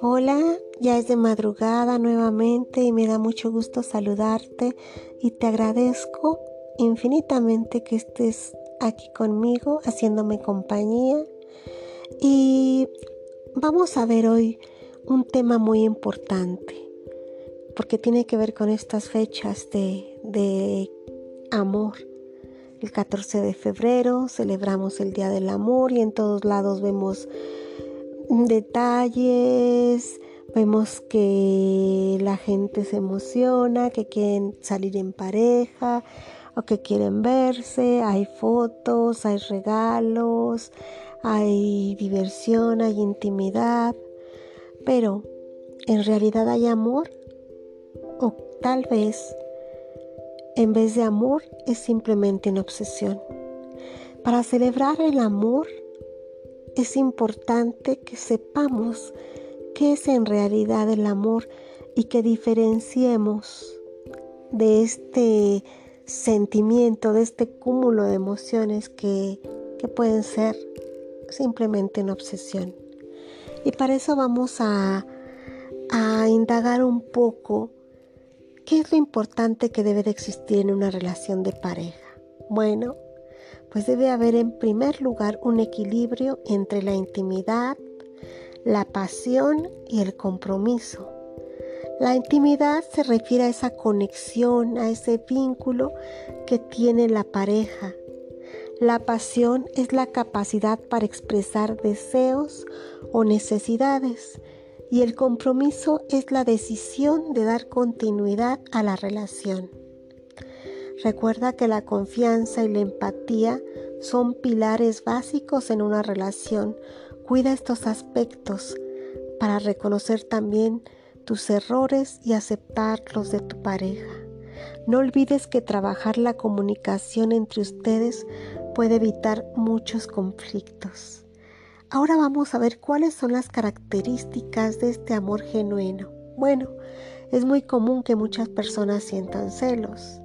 Hola, ya es de madrugada nuevamente y me da mucho gusto saludarte y te agradezco infinitamente que estés aquí conmigo haciéndome compañía y vamos a ver hoy un tema muy importante porque tiene que ver con estas fechas de, de amor. El 14 de febrero celebramos el Día del Amor y en todos lados vemos detalles, vemos que la gente se emociona, que quieren salir en pareja o que quieren verse, hay fotos, hay regalos, hay diversión, hay intimidad, pero ¿en realidad hay amor? O tal vez en vez de amor es simplemente una obsesión. Para celebrar el amor es importante que sepamos qué es en realidad el amor y que diferenciemos de este sentimiento, de este cúmulo de emociones que, que pueden ser simplemente una obsesión. Y para eso vamos a, a indagar un poco qué es lo importante que debe de existir en una relación de pareja. Bueno, pues debe haber en primer lugar un equilibrio entre la intimidad, la pasión y el compromiso. La intimidad se refiere a esa conexión, a ese vínculo que tiene la pareja. La pasión es la capacidad para expresar deseos o necesidades y el compromiso es la decisión de dar continuidad a la relación. Recuerda que la confianza y la empatía son pilares básicos en una relación. Cuida estos aspectos para reconocer también tus errores y aceptar los de tu pareja. No olvides que trabajar la comunicación entre ustedes puede evitar muchos conflictos. Ahora vamos a ver cuáles son las características de este amor genuino. Bueno, es muy común que muchas personas sientan celos.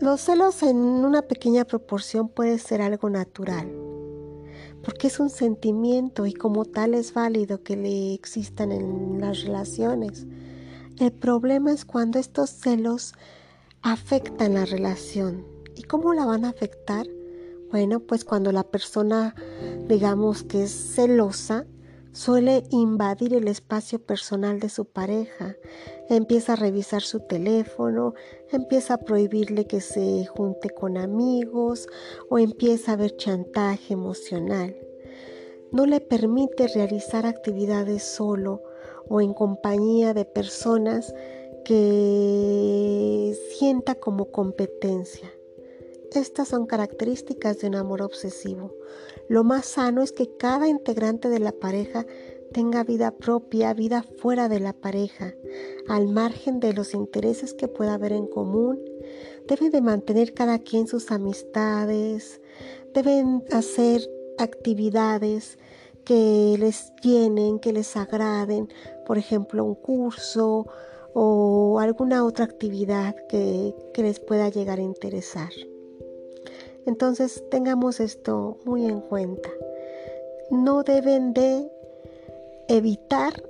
Los celos en una pequeña proporción puede ser algo natural, porque es un sentimiento y como tal es válido que le existan en las relaciones. El problema es cuando estos celos afectan la relación. ¿Y cómo la van a afectar? Bueno, pues cuando la persona, digamos que es celosa, Suele invadir el espacio personal de su pareja, empieza a revisar su teléfono, empieza a prohibirle que se junte con amigos o empieza a ver chantaje emocional. No le permite realizar actividades solo o en compañía de personas que sienta como competencia. Estas son características de un amor obsesivo. Lo más sano es que cada integrante de la pareja tenga vida propia, vida fuera de la pareja, al margen de los intereses que pueda haber en común. Deben de mantener cada quien sus amistades, deben hacer actividades que les llenen, que les agraden, por ejemplo, un curso o alguna otra actividad que, que les pueda llegar a interesar. Entonces tengamos esto muy en cuenta. No deben de evitar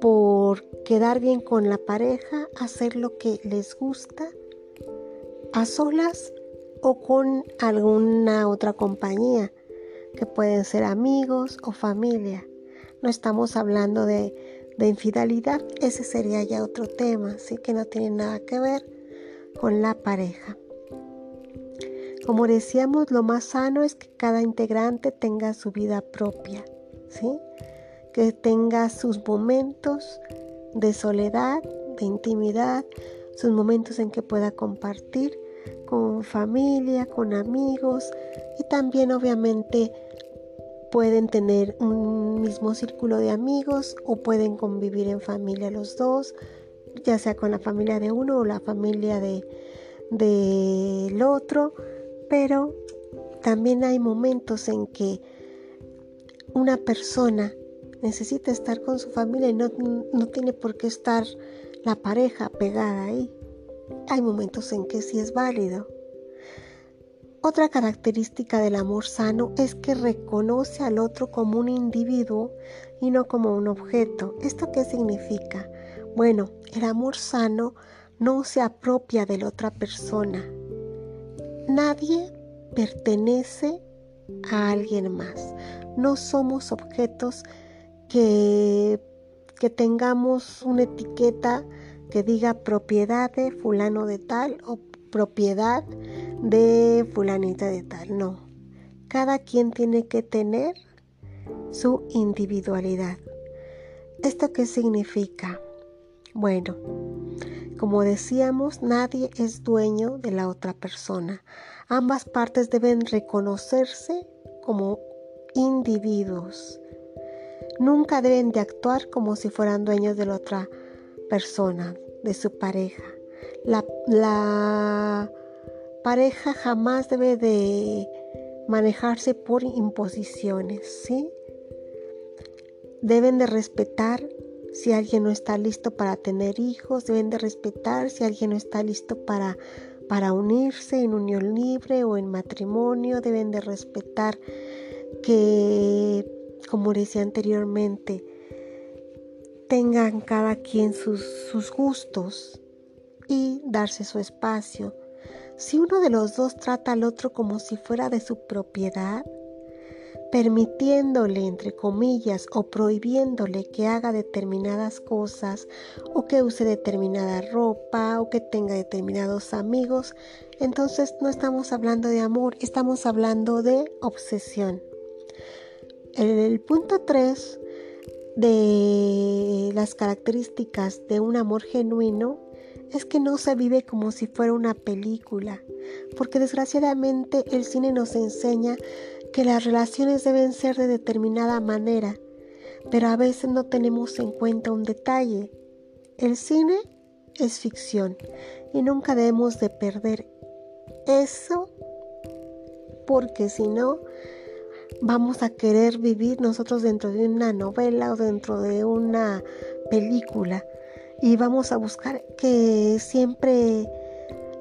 por quedar bien con la pareja, hacer lo que les gusta a solas o con alguna otra compañía, que pueden ser amigos o familia. No estamos hablando de, de infidelidad, ese sería ya otro tema, así que no tiene nada que ver con la pareja. Como decíamos, lo más sano es que cada integrante tenga su vida propia, ¿sí? Que tenga sus momentos de soledad, de intimidad, sus momentos en que pueda compartir con familia, con amigos y también obviamente pueden tener un mismo círculo de amigos o pueden convivir en familia los dos, ya sea con la familia de uno o la familia de del otro pero también hay momentos en que una persona necesita estar con su familia y no, tiene por qué estar la pareja pegada ahí. Hay momentos en que sí es válido. Otra característica del amor sano es que reconoce al otro como un individuo y no como un objeto. ¿Esto qué significa? Bueno, el amor sano no se apropia de la otra persona. Nadie pertenece a alguien más. No somos objetos que, que tengamos una etiqueta que diga propiedad de fulano de tal o propiedad de fulanita de tal. No. Cada quien tiene que tener su individualidad. ¿Esto qué significa? Bueno, como decíamos, nadie es dueño de la otra persona. Ambas partes deben reconocerse como individuos. Nunca deben de actuar como si fueran dueños de la otra persona, de su pareja. La, pareja jamás debe de manejarse por imposiciones, ¿sí? Deben de respetar si alguien no está listo para tener hijos, deben de respetar si alguien no está listo para, para unirse en unión libre o en matrimonio, deben de respetar que, como decía anteriormente, tengan cada quien sus, sus gustos y darse su espacio. Si uno de los dos trata al otro como si fuera de su propiedad, permitiéndole, entre comillas, o prohibiéndole que haga determinadas cosas, o que use determinada ropa, o que tenga determinados amigos, entonces no estamos hablando de amor, estamos hablando de obsesión. El punto 3 de las características de un amor genuino es que no se vive como si fuera una película, porque desgraciadamente el cine nos enseña que las relaciones deben ser de determinada manera, pero a veces no tenemos en cuenta un detalle. El cine es ficción y nunca debemos de perder eso porque si no vamos a querer vivir nosotros dentro de una novela o dentro de una película y vamos a buscar que siempre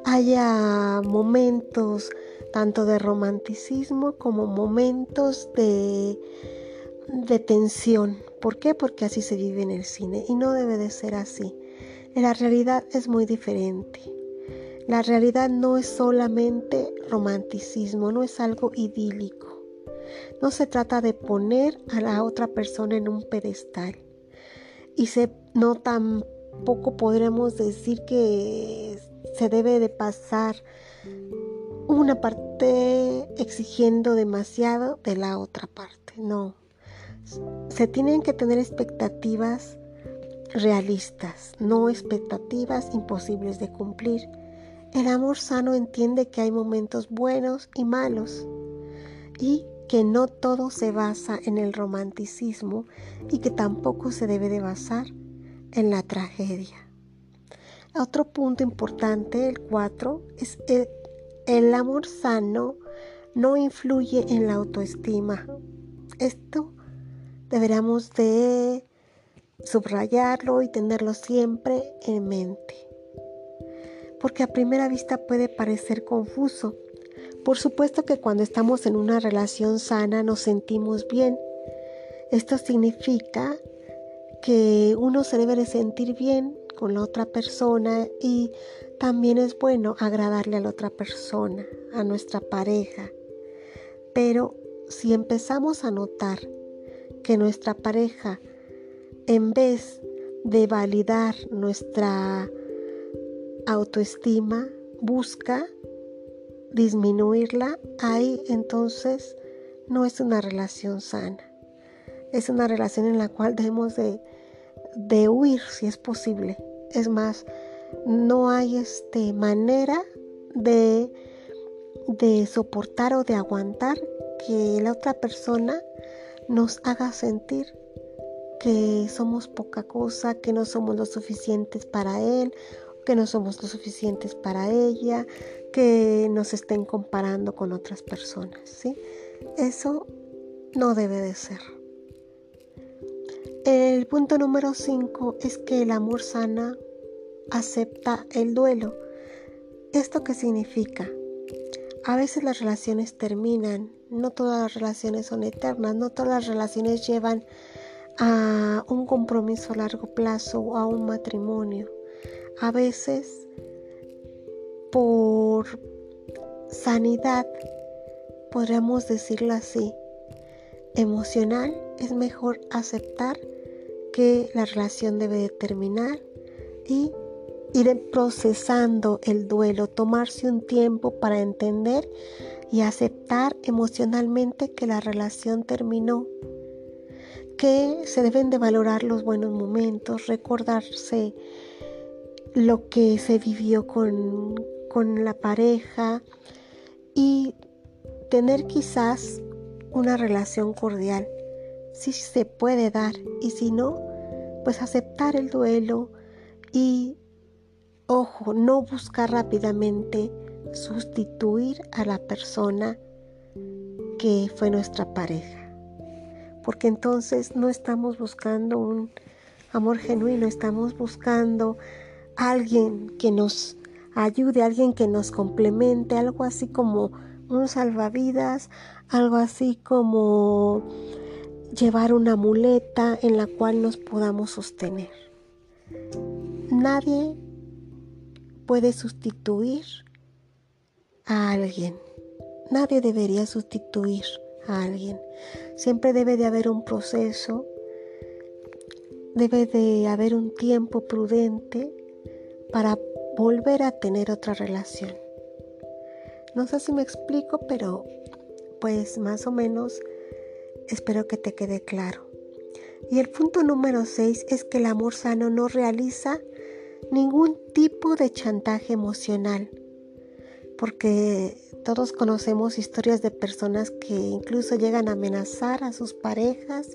haya momentos tanto de romanticismo como momentos de, de tensión. ¿Por qué? Porque así se vive en el cine y no debe de ser así. La realidad es muy diferente. La realidad no es solamente romanticismo, no es algo idílico. No se trata de poner a la otra persona en un pedestal. Y se, no tampoco podremos decir que se debe de pasar una parte exigiendo demasiado de la otra parte. No. Se tienen que tener expectativas realistas, no expectativas imposibles de cumplir. El amor sano entiende que hay momentos buenos y malos y que no todo se basa en el romanticismo y que tampoco se debe de basar en la tragedia. Otro punto importante, el 4, es el, amor sano no influye en la autoestima. Esto deberíamos de subrayarlo y tenerlo siempre en mente. Porque a primera vista puede parecer confuso. Por supuesto que cuando estamos en una relación sana nos sentimos bien. Esto significa que uno se debe de sentir bien con la otra persona y también es bueno agradarle a la otra persona, a nuestra pareja. Pero si empezamos a notar que nuestra pareja, en vez de validar nuestra autoestima, busca disminuirla, ahí entonces no es una relación sana. Es una relación en la cual debemos de de huir si es posible. Es más, no hay este, manera de, de soportar o de aguantar que la otra persona nos haga sentir que somos poca cosa, que no somos lo suficientes para él, que no somos lo suficientes para ella, que nos estén comparando con otras personas, ¿sí? Eso no debe de ser. El punto número 5 es que el amor sana acepta el duelo. ¿Esto qué significa? A veces las relaciones terminan, no todas las relaciones son eternas, no todas las relaciones llevan a un compromiso a largo plazo o a un matrimonio. A veces, por sanidad, podríamos decirlo así, emocional, es mejor aceptar que la relación debe de terminar y ir procesando el duelo, tomarse un tiempo para entender y aceptar emocionalmente que la relación terminó, que se deben de valorar los buenos momentos, recordarse lo que se vivió con, con la pareja y tener quizás una relación cordial. Si se puede dar y si no, pues aceptar el duelo y, ojo, no buscar rápidamente sustituir a la persona que fue nuestra pareja. Porque entonces no estamos buscando un amor genuino, estamos buscando alguien que nos ayude, alguien que nos complemente, algo así como un salvavidas, algo así como llevar una muleta en la cual nos podamos sostener. Nadie puede sustituir a alguien. Nadie debería sustituir a alguien. Siempre debe de haber un proceso, debe de haber un tiempo prudente para volver a tener otra relación. No sé si me explico, pero pues más o menos espero que te quede claro. Y el punto número 6 es que el amor sano no realiza ningún tipo de chantaje emocional, porque todos conocemos historias de personas que incluso llegan a amenazar a sus parejas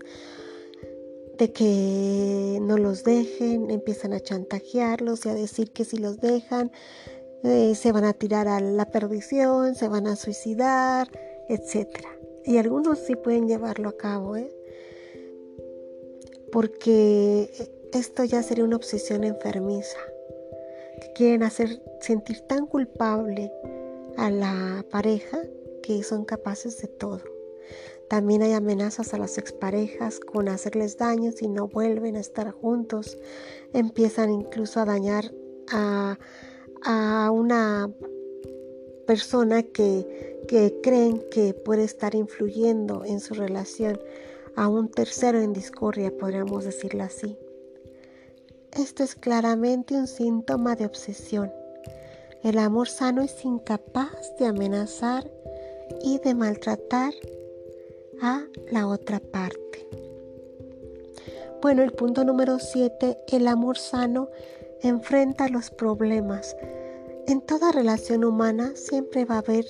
de que no los dejen, empiezan a chantajearlos y a decir que si los dejan eh, se van a tirar a la perdición, se van a suicidar, etc. Y algunos sí pueden llevarlo a cabo, ¿eh? porque esto ya sería una obsesión enfermiza, que quieren hacer sentir tan culpable a la pareja que son capaces de todo. También hay amenazas a las exparejas con hacerles daño si no vuelven a estar juntos. Empiezan incluso a dañar a, una persona que, que creen que puede estar influyendo en su relación a un tercero en discordia, podríamos decirlo así. Esto es claramente un síntoma de obsesión. El amor sano es incapaz de amenazar y de maltratar a la otra parte. Bueno, el punto número 7, el amor sano enfrenta los problemas. En toda relación humana siempre va a haber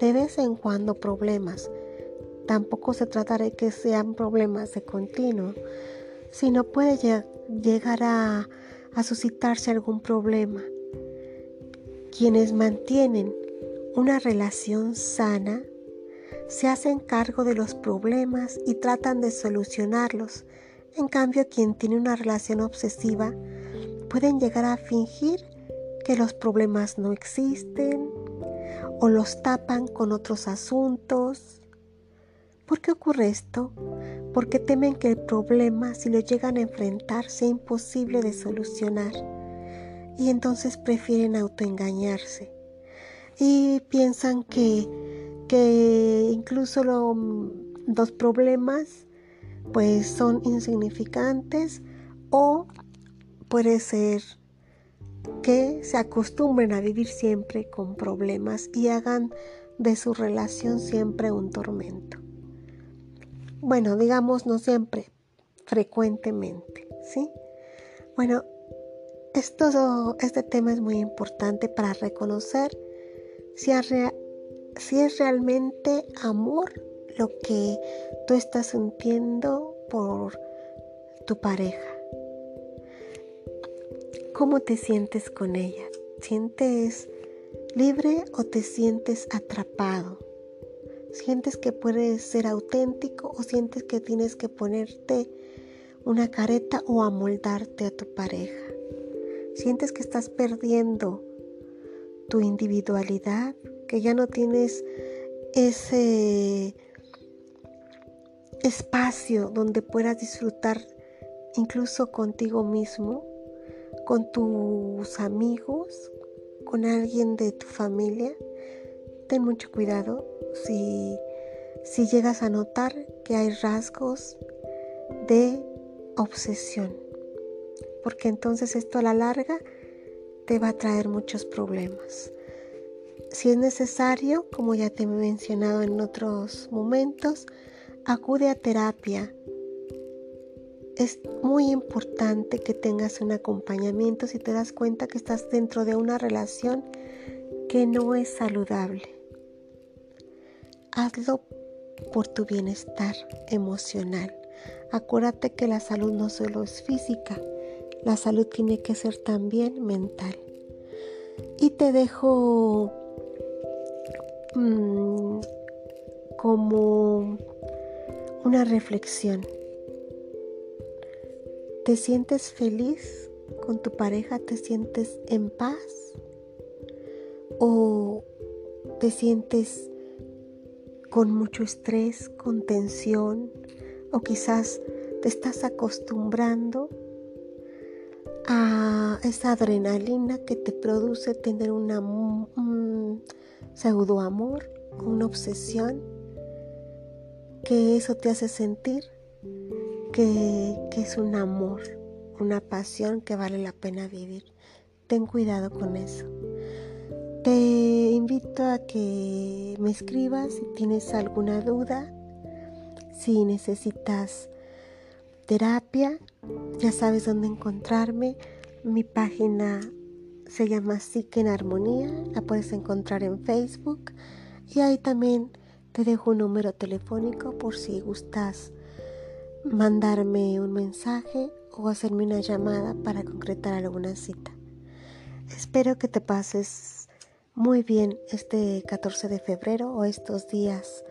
de vez en cuando problemas. Tampoco se trata de que sean problemas de continuo, sino puede llegar a, a suscitarse algún problema. Quienes mantienen una relación sana se hacen cargo de los problemas y tratan de solucionarlos. En cambio, quien tiene una relación obsesiva pueden llegar a fingir que los problemas no existen o los tapan con otros asuntos. ¿Por qué ocurre esto? Porque temen que el problema, si lo llegan a enfrentar, sea imposible de solucionar y entonces prefieren autoengañarse y piensan que que incluso los problemas pues son insignificantes o puede ser que se acostumbren a vivir siempre con problemas y hagan de su relación siempre un tormento. Bueno, digamos no siempre, frecuentemente, ¿sí? Bueno, esto, este tema es muy importante para reconocer si, si es realmente amor lo que tú estás sintiendo por tu pareja. ¿Cómo te sientes con ella? ¿Sientes libre o te sientes atrapado? ¿Sientes que puedes ser auténtico o sientes que tienes que ponerte una careta o amoldarte a tu pareja? ¿Sientes que estás perdiendo tu individualidad? que ya no tienes ese espacio donde puedas disfrutar incluso contigo mismo, con tus amigos, con alguien de tu familia, ten mucho cuidado si, si llegas a notar que hay rasgos de obsesión, porque entonces esto a la larga te va a traer muchos problemas. Si es necesario, como ya te he mencionado en otros momentos, acude a terapia. Es muy importante que tengas un acompañamiento si te das cuenta que estás dentro de una relación que no es saludable. Hazlo por tu bienestar emocional. Acuérdate que la salud no solo es física, la salud tiene que ser también mental. Y te dejo mm, como una reflexión. ¿Te sientes feliz con tu pareja? ¿Te sientes en paz? ¿O te sientes con mucho estrés, con tensión? ¿O quizás te estás acostumbrando a esa adrenalina que te produce tener una, un pseudo amor, una obsesión? que eso te hace sentir que, es un amor, una pasión que vale la pena vivir. Ten cuidado con eso. Te invito a que me escribas si tienes alguna duda, si necesitas terapia, ya sabes dónde encontrarme. Mi página se llama Psique en Armonía, la puedes encontrar en Facebook y ahí también te dejo un número telefónico por si gustas mandarme un mensaje o hacerme una llamada para concretar alguna cita. Espero que te pases muy bien este 14 de febrero o estos días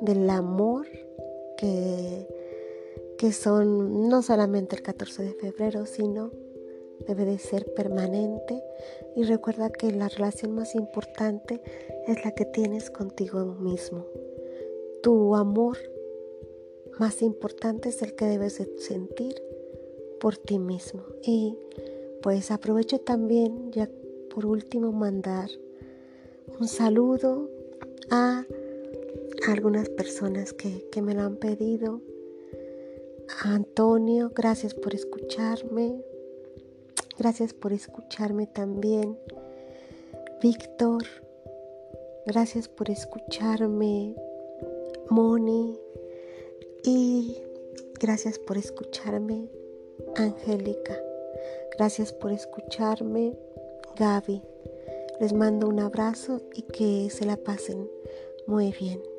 del amor que, que son no solamente el 14 de febrero, sino debe de ser permanente y recuerda que la relación más importante es la que tienes contigo mismo. Tu amor más importante es el que debes de sentir por ti mismo. Y pues aprovecho también ya por último mandar un saludo a algunas personas que, que me lo han pedido. A Antonio, gracias por escucharme. Gracias por escucharme también. Víctor, gracias por escucharme. Moni, y gracias por escucharme, Angélica. Gracias por escucharme, Gaby. Les mando un abrazo y que se la pasen muy bien.